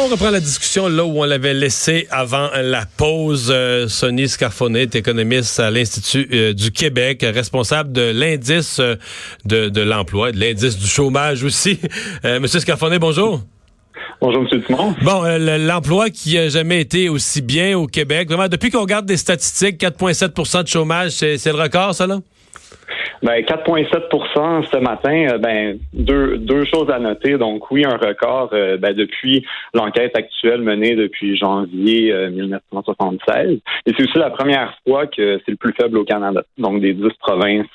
On reprend la discussion là où on l'avait laissé avant la pause. Euh, Sonny Scarfonet économiste à l'Institut euh, du Québec, responsable de l'indice euh, de, de l'emploi, de l'indice du chômage aussi. Monsieur Scarfonet, bonjour. Bonjour, M. Dumont. Bon, l'emploi qui a jamais été aussi bien au Québec. Vraiment, depuis qu'on regarde des statistiques, 4,7% de chômage, c'est le record, ça, là? Ben 4,7% ce matin. Euh, ben deux deux choses à noter. Donc oui, un record euh, ben, depuis l'enquête actuelle menée depuis janvier 1976. Euh, Et c'est aussi la première fois que c'est le plus faible au Canada. Donc des dix provinces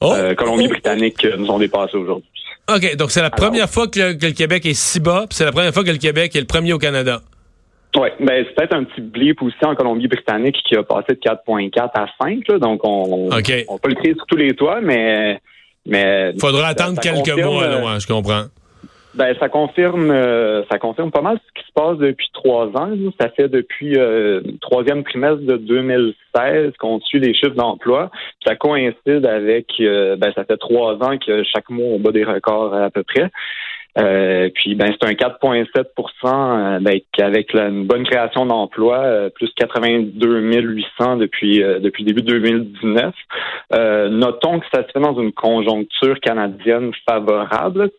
oh! Colombie-Britannique nous ont dépassé aujourd'hui. OK, donc c'est la première fois que le, que le, Québec est si bas, c'est la première fois que le Québec est le premier au Canada. Oui, ben c'est peut-être un petit blip aussi en Colombie-Britannique qui a passé de 4.4 à 5, là, donc on, on peut le crier sur tous les toits, mais mais faudra attendre quelques mois, là, euh, je comprends. Ben ça confirme euh, ça confirme pas mal ce qui se passe depuis trois ans. Ça fait depuis euh, troisième trimestre de 2016 qu'on suit les chiffres d'emploi. Ça coïncide avec ben ça fait trois ans que chaque mois on bat des records à peu près. Euh, puis ben c'est un 4,7% euh, ben, avec une bonne création d'emplois, euh, plus 82 800 depuis depuis début 2019. notons que ça se fait dans une conjoncture canadienne favorable.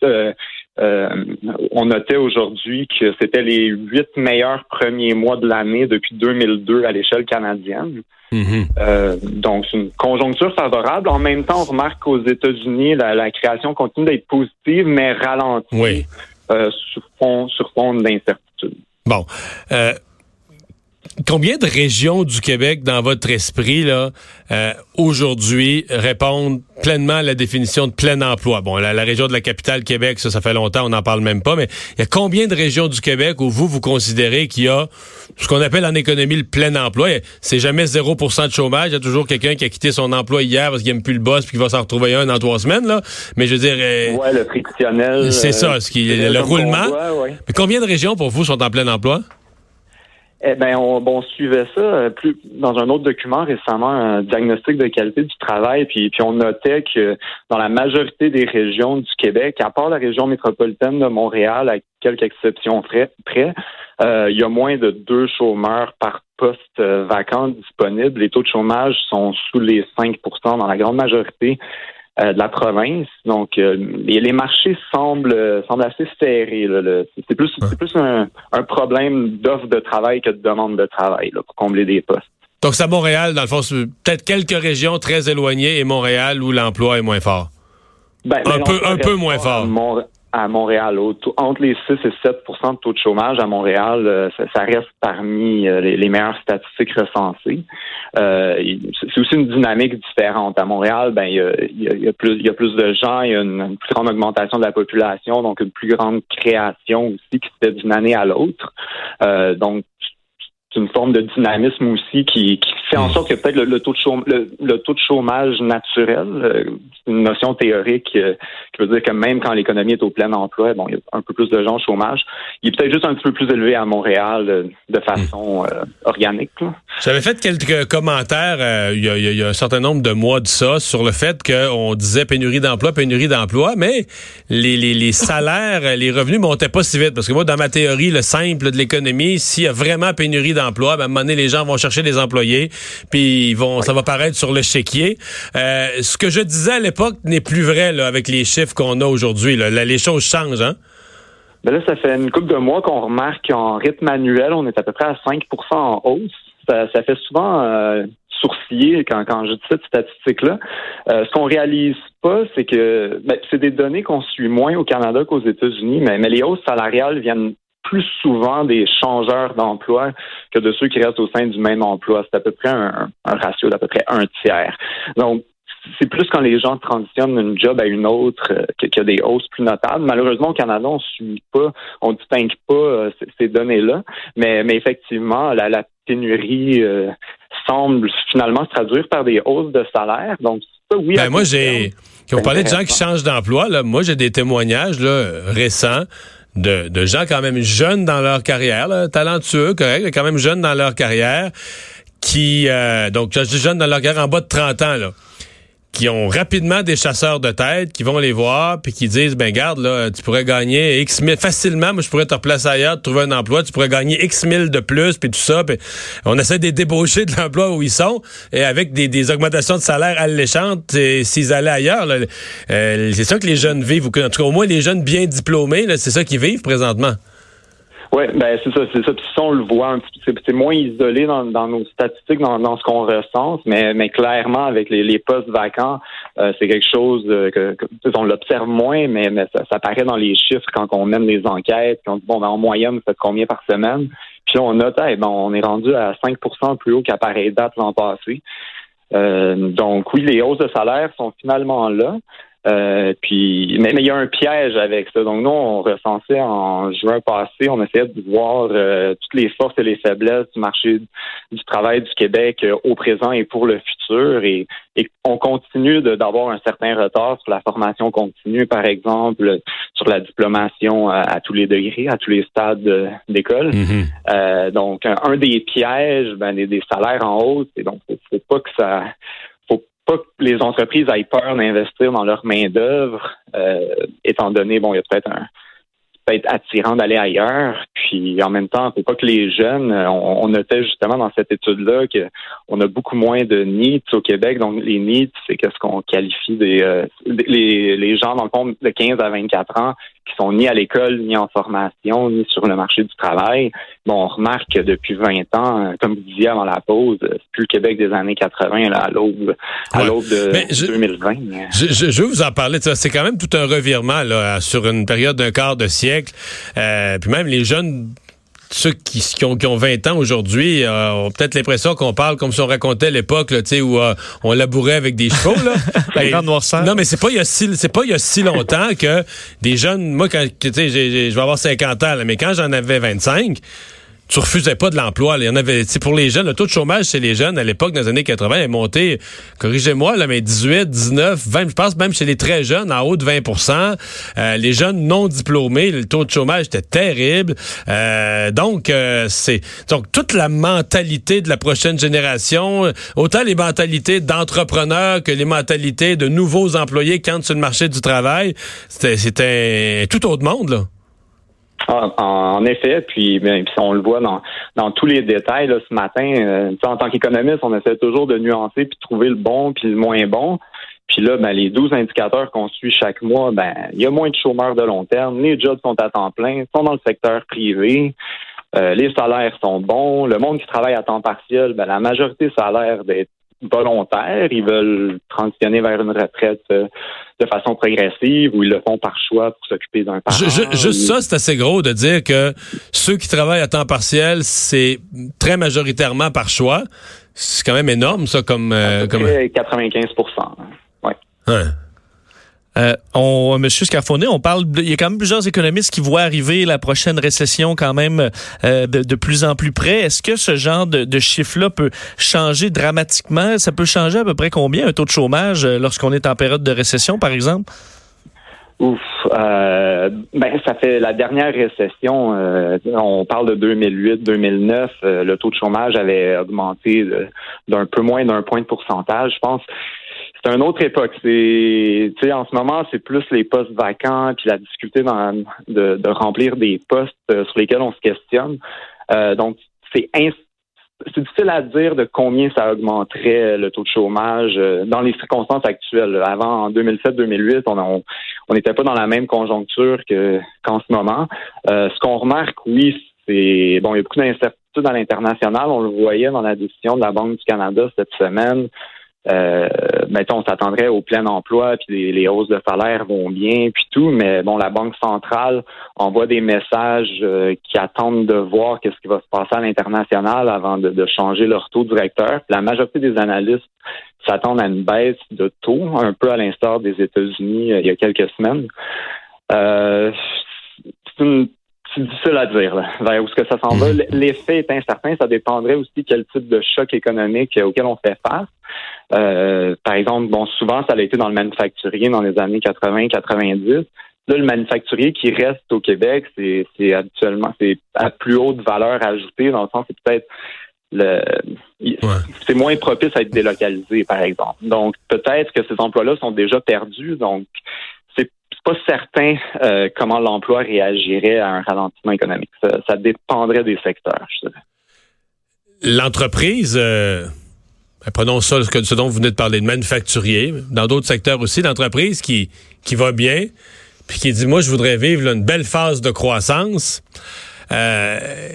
On notait aujourd'hui que c'était les huit meilleurs premiers mois de l'année depuis 2002 à l'échelle canadienne. Mhm. Euh, donc, c'est une conjoncture favorable. En même temps, on remarque qu'aux États-Unis, la, création continue d'être positive, mais ralentie euh, sur fond, sur fond d'incertitude. Bon. Euh, combien de régions du Québec, dans votre esprit, là, euh, aujourd'hui, répondent pleinement la définition de plein emploi? Bon, la, région de la capitale Québec, ça, ça fait longtemps, on n'en parle même pas, mais il y a combien de régions du Québec où vous, vous considérez qu'il y a ce qu'on appelle en économie le plein emploi? C'est jamais 0% de chômage. Il y a toujours quelqu'un qui a quitté son emploi hier parce qu'il n'aime plus le boss puis qu'il va s'en retrouver un dans trois semaines, là. Mais je veux dire... Euh, ouais, le frictionnel. C'est ça, euh, ce qui, le, roulement. Mais combien de régions pour vous sont en plein emploi? Eh ben, on, suivait ça euh, plus dans un autre document récemment, un diagnostic de qualité du travail, puis, puis on notait que dans la majorité des régions du Québec, à part la région métropolitaine de Montréal, à quelques exceptions près, euh, il y a moins de deux chômeurs par poste euh, vacant disponible. Les taux de chômage sont sous les 5% dans la grande majorité de la province. Donc, euh, les, marchés semblent, semblent assez serrés. C'est plus, plus un, problème d'offre de travail que de demande de travail là, pour combler des postes. Donc, c'est à Montréal, dans le fond, peut-être quelques régions très éloignées et Montréal où l'emploi est moins fort. Ben, un, peu, un peu moins fort à Montréal. Entre les 6 et 7% de taux de chômage à Montréal, euh, ça, reste parmi euh, les, meilleures statistiques recensées. Euh, c'est aussi une dynamique différente. À Montréal, ben il y a, plus, de gens, il y a une, plus grande augmentation de la population, donc une plus grande création aussi qui se fait d'une année à l'autre. donc une forme de dynamisme aussi qui, fait en sorte que peut-être le, taux de chômage, le, taux de chômage naturel, euh, une notion théorique qui veut dire que même quand l'économie est au plein emploi, bon, il y a un peu plus de gens au chômage. Il est peut-être juste un petit peu plus élevé à Montréal euh, de façon hmm. organique. J'avais fait quelques commentaires il y, a, un certain nombre de mois de ça sur le fait qu'on disait pénurie d'emploi, pénurie d'emploi, mais les, les salaires, les revenus montaient pas si vite. Parce que moi, dans ma théorie, le simple de l'économie, s'il y a vraiment pénurie d'emploi, emploi, ben, à un moment donné, les gens vont chercher des employés, puis ils vont, ça va paraître sur le chéquier. Euh, ce que je disais à l'époque n'est plus vrai là, avec les chiffres qu'on a aujourd'hui. Les choses changent, hein? Ben là, ça fait une couple de mois qu'on remarque qu'en rythme annuel, on est à peu près à 5% en hausse. Ça, fait souvent euh, sourciller quand, je dis cette statistique-là. Euh, ce qu'on réalise pas, c'est que ben, c'est des données qu'on suit moins au Canada qu'aux États-Unis, mais, mais les hausses salariales viennent plus souvent des changeurs d'emploi que de ceux qui restent au sein du même emploi. C'est à peu près un, ratio d'à peu près un tiers. Donc, c'est plus quand les gens transitionnent d'une job à une autre euh, qu'il y a des hausses plus notables. Malheureusement, au Canada, on ne suit pas, on ne distingue pas euh, ces données-là. Mais, mais effectivement, la, pénurie euh, semble finalement se traduire par des hausses de salaire. Donc, ça, oui. Ben, moi, j'ai. On parlait de gens qui changent d'emploi. Là. Moi, j'ai des témoignages là, récents de, de, gens quand même jeunes dans leur carrière, talentueux, correct, quand même jeunes dans leur carrière, qui, euh, donc, jeunes dans leur carrière en bas de 30 ans, là, qui ont rapidement des chasseurs de tête qui vont les voir puis qui disent ben garde là tu pourrais gagner X mille facilement moi je pourrais te replacer ailleurs trouver un emploi tu pourrais gagner X mille de plus puis tout ça puis on essaie de les débaucher de l'emploi où ils sont et avec des, des augmentations de salaire alléchantes s'ils allaient ailleurs euh, c'est ça que les jeunes vivent ou que, en tout cas au moins les jeunes bien diplômés c'est ça qu'ils vivent présentement oui, ben c'est ça, c'est ça. Puis on le voit un petit c'est moins isolé dans, nos statistiques, dans, ce qu'on recense, mais, clairement, avec les, postes vacants, euh, c'est quelque chose euh, que, on l'observe moins, mais, ça, ça paraît dans les chiffres quand on mène les enquêtes, quand on dit bon, ben, en moyenne, vous faites combien par semaine? Puis là, on note, eh ben, on est rendu à 5% plus haut qu'à pareille date l'an passé. Euh, donc oui, les hausses de salaire sont finalement là. Euh, puis, mais, il y a un piège avec ça. Donc, nous, on recensait en juin passé, on essayait de voir euh, toutes les forces et les faiblesses du marché du travail du Québec euh, au présent et pour le futur. Et, on continue d'avoir un certain retard sur la formation continue, par exemple, sur la diplomation à, tous les degrés, à tous les stades d'école. Mm-hmm. donc, un, des pièges, ben, des, salaires en hausse. Et donc, faut pas que ça pas que les entreprises aient peur d'investir dans leur main-d'œuvre, euh, étant donné, bon, il y a peut-être un peut être attirant d'aller ailleurs. Puis en même temps, faut pas que les jeunes, on, notait justement dans cette étude-là qu'on a beaucoup moins de needs au Québec. Donc les needs, c'est qu'est-ce qu'on qualifie des euh, les, les gens dans le fond de 15 à 24 ans qui sont ni à l'école, ni en formation, ni sur le marché du travail. Bon, on remarque que depuis 20 ans, comme vous disiez avant la pause, c'est plus le Québec des années 80 là, à l'aube à l'aube de 2020. Je, je, je, veux vous en parler. C'est quand même tout un revirement là, sur une période d'un quart de siècle. Euh, puis même les jeunes ceux qui, qui, ont, qui, ont, 20 ans aujourd'hui euh, ont peut-être l'impression qu'on parle comme si on racontait l'époque où euh, on labourait avec des chevaux. Là. La Non, mais c'est pas il y a si c'est pas il y a si longtemps que des jeunes, moi quand tu sais, je vais avoir 50 ans, là, mais quand j'en avais 25, tu refusais pas de l'emploi. Il y en avait, pour les jeunes, le taux de chômage chez les jeunes à l'époque, dans les années 80, est monté, corrigez-moi, là, mais 18, 19, 20, je pense même chez les très jeunes, en haut de 20% euh, Les jeunes non diplômés, le taux de chômage était terrible. Euh, donc, euh, c'est donc toute la mentalité de la prochaine génération, autant les mentalités d'entrepreneurs que les mentalités de nouveaux employés qui entrent sur le marché du travail, c'était tout autre monde, là. Ah, en, effet, puis, ben, puis, on le voit dans, dans tous les détails là, ce matin. Euh, en tant qu'économiste, on essaie toujours de nuancer puis de trouver le bon puis le moins bon. Puis là, ben, les 12 indicateurs qu'on suit chaque mois, ben, il y a moins de chômeurs de long terme, les jobs sont à temps plein, sont dans le secteur privé, euh, les salaires sont bons, le monde qui travaille à temps partiel, ben, la majorité salaire d'être volontaires. Ils veulent transitionner vers une retraite euh, de façon progressive ou ils le font par choix pour s'occuper d'un parent. juste ça, c'est assez gros de dire que ceux qui travaillent à temps partiel, c'est très majoritairement par choix. C'est quand même énorme, ça, comme... Euh, comme... 95 ouais. Hein. Euh, on, Monsieur Scarfonnet, on parle, il y a quand même plusieurs économistes qui voient arriver la prochaine récession quand même euh, de, plus en plus près. Est-ce que ce genre de, de chiffre-là peut changer dramatiquement? Ça peut changer à peu près combien un taux de chômage euh, lorsqu'on est en période de récession, par exemple? Ouf, euh, ben ça fait la dernière récession. Euh, on parle de 2008-2009. le taux de chômage avait augmenté d'un peu moins d'un point de pourcentage, je pense c'est une autre époque. C'est, tu sais, en ce moment, c'est plus les postes vacants puis la difficulté de, remplir des postes euh, sur lesquels on se questionne. Euh, donc, c'est c'est difficile à dire de combien ça augmenterait le taux de chômage euh, dans les circonstances actuelles. Avant, en 2007-2008, on n'était pas dans la même conjoncture que, qu'en ce moment. ce qu'on remarque, oui, c'est bon, il y a beaucoup d'incertitudes à l'international. On le voyait dans la décision de la Banque du Canada cette semaine euh, mettons, on s'attendrait au plein emploi, puis les, hausses de salaire vont bien, puis tout, mais bon, la Banque centrale envoie des messages euh, qui attendent de voir qu'est-ce qui va se passer à l'international avant de, changer leur taux directeur. la majorité des analystes s'attendent à une baisse de taux, un peu à l'instar des États-Unis euh, il y a quelques semaines. Euh, c'est une c'est difficile à dire là, vers où ce que ça s'en va. Mhm. L'effet est incertain. Ça dépendrait aussi quel type de choc économique auquel on fait face. Euh, par exemple, bon, souvent, ça a été dans le manufacturier dans les années 80-90. Là, le manufacturier qui reste au Québec, c'est habituellement c'est à plus haute valeur ajoutée, dans le sens c'est peut-être le, c'est moins propice à être délocalisé, par exemple. Donc, peut-être que ces emplois-là sont déjà perdus. Donc, pas certain euh, comment l'emploi réagirait à un ralentissement économique. Ça, dépendrait des secteurs, je dirais. L'entreprise, euh, ben, prenons ça, ce dont vous venez de parler, de manufacturier, dans d'autres secteurs aussi, l'entreprise qui, qui va bien, puis qui dit, moi, je voudrais vivre une belle phase de croissance. Euh,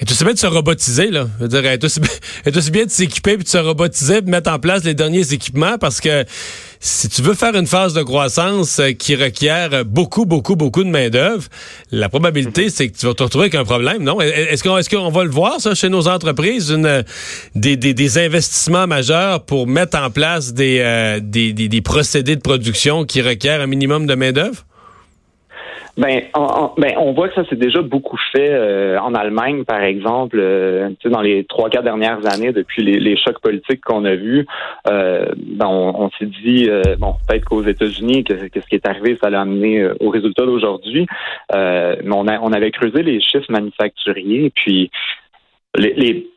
et tout bien de se robotiser, là. Je veux dire, est aussi, aussi bien de s'équiper puis de se robotiser de mettre en place les derniers équipements parce que si tu veux faire une phase de croissance euh, qui requiert beaucoup, beaucoup, beaucoup de main-d'œuvre, la probabilité, c'est que tu vas te retrouver avec un problème, non? Est-ce qu'on est qu'on va le voir, ça, chez nos entreprises, une, des, des, des investissements majeurs pour mettre en place des, euh, des, des, des procédés de production qui requièrent un minimum de main-d'œuvre? Ben, ben, on voit que ça s'est déjà beaucoup fait euh, en Allemagne, par exemple, euh, dans les trois, quatre dernières années, depuis les, chocs politiques qu'on a vus. Euh, ben, on, s'est dit, bon, peut-être qu'aux États-Unis, que, ce qui est arrivé, ça l'a amené au résultat d'aujourd'hui. mais on, a, on avait creusé les chiffres manufacturiers, puis les,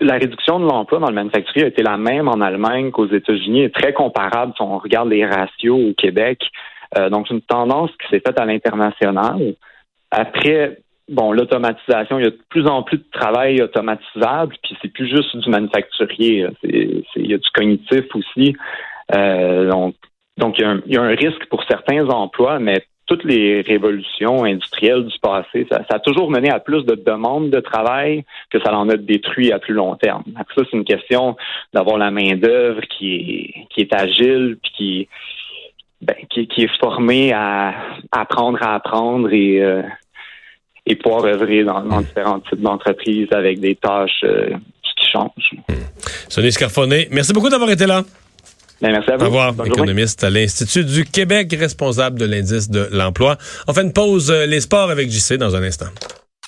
la réduction de l'emploi dans le manufacturier a été la même en Allemagne qu'aux États-Unis, est très comparable si on regarde les ratios au Québec. Euh, donc, c'est une tendance qui s'est faite à l'international. Après, bon, l'automatisation, il y a de plus en plus de travail automatisable, puis c'est plus juste du manufacturier. il y a du cognitif aussi. Euh, donc, donc il, y a un, risque pour certains emplois, mais toutes les révolutions industrielles du passé, ça, a toujours mené à plus de demandes de travail que ça en a détruit à plus long terme. ça, c'est une question d'avoir la main d'œuvre qui est, qui est agile, puis qui, ben, qui, est formé à apprendre à apprendre et, euh, et pouvoir œuvrer dans, différents types d'entreprises avec des tâches euh, qui changent. Hmm. Sonny Scarfonné, merci beaucoup d'avoir été là. Ben, merci à vous. Au revoir, économiste à l'Institut du Québec, responsable de l'indice de l'emploi. On fait une pause, euh, les sports avec JC dans un instant.